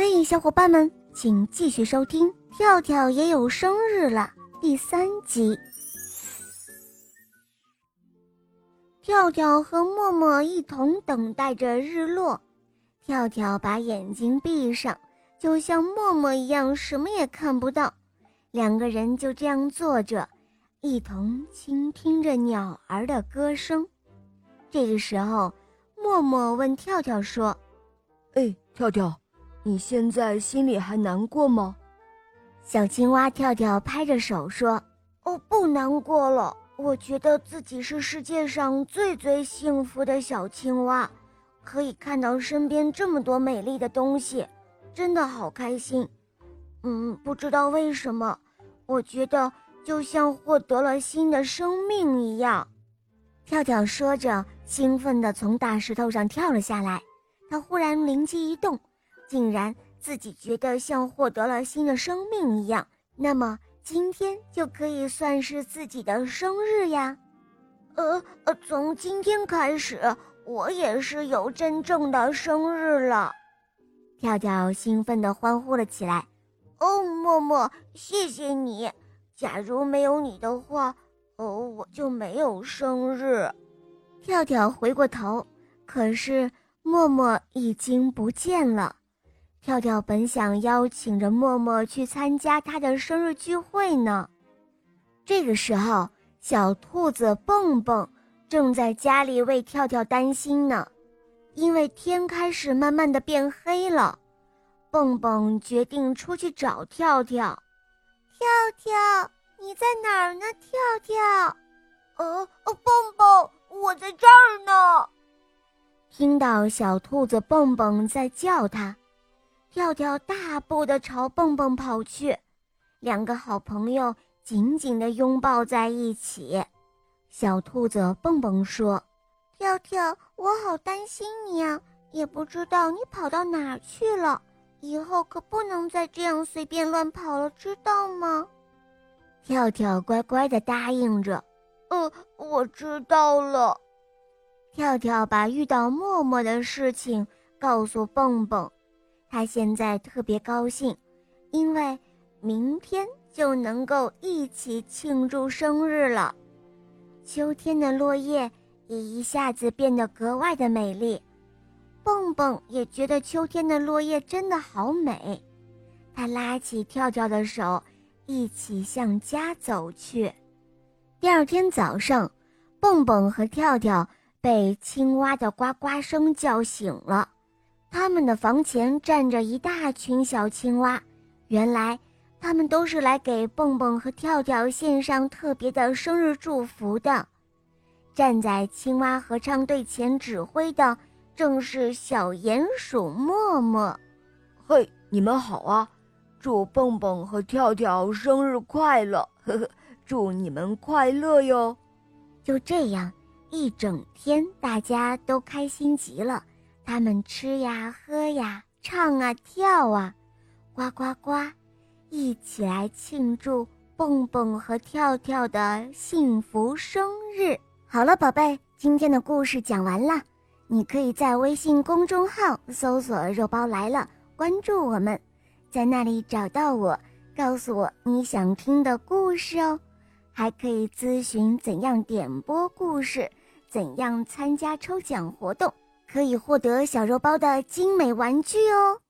嘿，小伙伴们，请继续收听《跳跳也有生日了》第三集。跳跳和默默一同等待着日落。跳跳把眼睛闭上，就像默默一样，什么也看不到。两个人就这样坐着，一同倾听着鸟儿的歌声。这个时候，默默问跳跳说：“哎，跳跳。”你现在心里还难过吗？小青蛙跳跳拍着手说：“哦，不难过了。我觉得自己是世界上最最幸福的小青蛙，可以看到身边这么多美丽的东西，真的好开心。嗯，不知道为什么，我觉得就像获得了新的生命一样。”跳跳说着，兴奋地从大石头上跳了下来。他忽然灵机一动。竟然自己觉得像获得了新的生命一样，那么今天就可以算是自己的生日呀！呃呃，从今天开始，我也是有真正的生日了！跳跳兴奋地欢呼了起来。哦，默默，谢谢你！假如没有你的话，哦，我就没有生日。跳跳回过头，可是默默已经不见了。跳跳本想邀请着默默去参加他的生日聚会呢。这个时候，小兔子蹦蹦正在家里为跳跳担心呢，因为天开始慢慢的变黑了。蹦蹦决定出去找跳跳。跳跳，你在哪儿呢？跳跳，呃，蹦蹦，我在这儿呢。听到小兔子蹦蹦在叫他。跳跳大步地朝蹦蹦跑去，两个好朋友紧紧地拥抱在一起。小兔子蹦蹦说：“跳跳，我好担心你啊，也不知道你跑到哪儿去了。以后可不能再这样随便乱跑了，知道吗？”跳跳乖乖地答应着：“呃，我知道了。”跳跳把遇到默默的事情告诉蹦蹦。他现在特别高兴，因为明天就能够一起庆祝生日了。秋天的落叶也一下子变得格外的美丽，蹦蹦也觉得秋天的落叶真的好美。他拉起跳跳的手，一起向家走去。第二天早上，蹦蹦和跳跳被青蛙的呱呱声叫醒了。他们的房前站着一大群小青蛙，原来他们都是来给蹦蹦和跳跳献上特别的生日祝福的。站在青蛙合唱队前指挥的正是小鼹鼠默默。嘿，你们好啊！祝蹦蹦和跳跳生日快乐！呵呵，祝你们快乐哟！就这样，一整天大家都开心极了。他们吃呀喝呀，唱啊跳啊，呱呱呱，一起来庆祝蹦蹦和跳跳的幸福生日。好了，宝贝，今天的故事讲完了，你可以在微信公众号搜索“肉包来了”，关注我们，在那里找到我，告诉我你想听的故事哦，还可以咨询怎样点播故事，怎样参加抽奖活动。可以获得小肉包的精美玩具哦。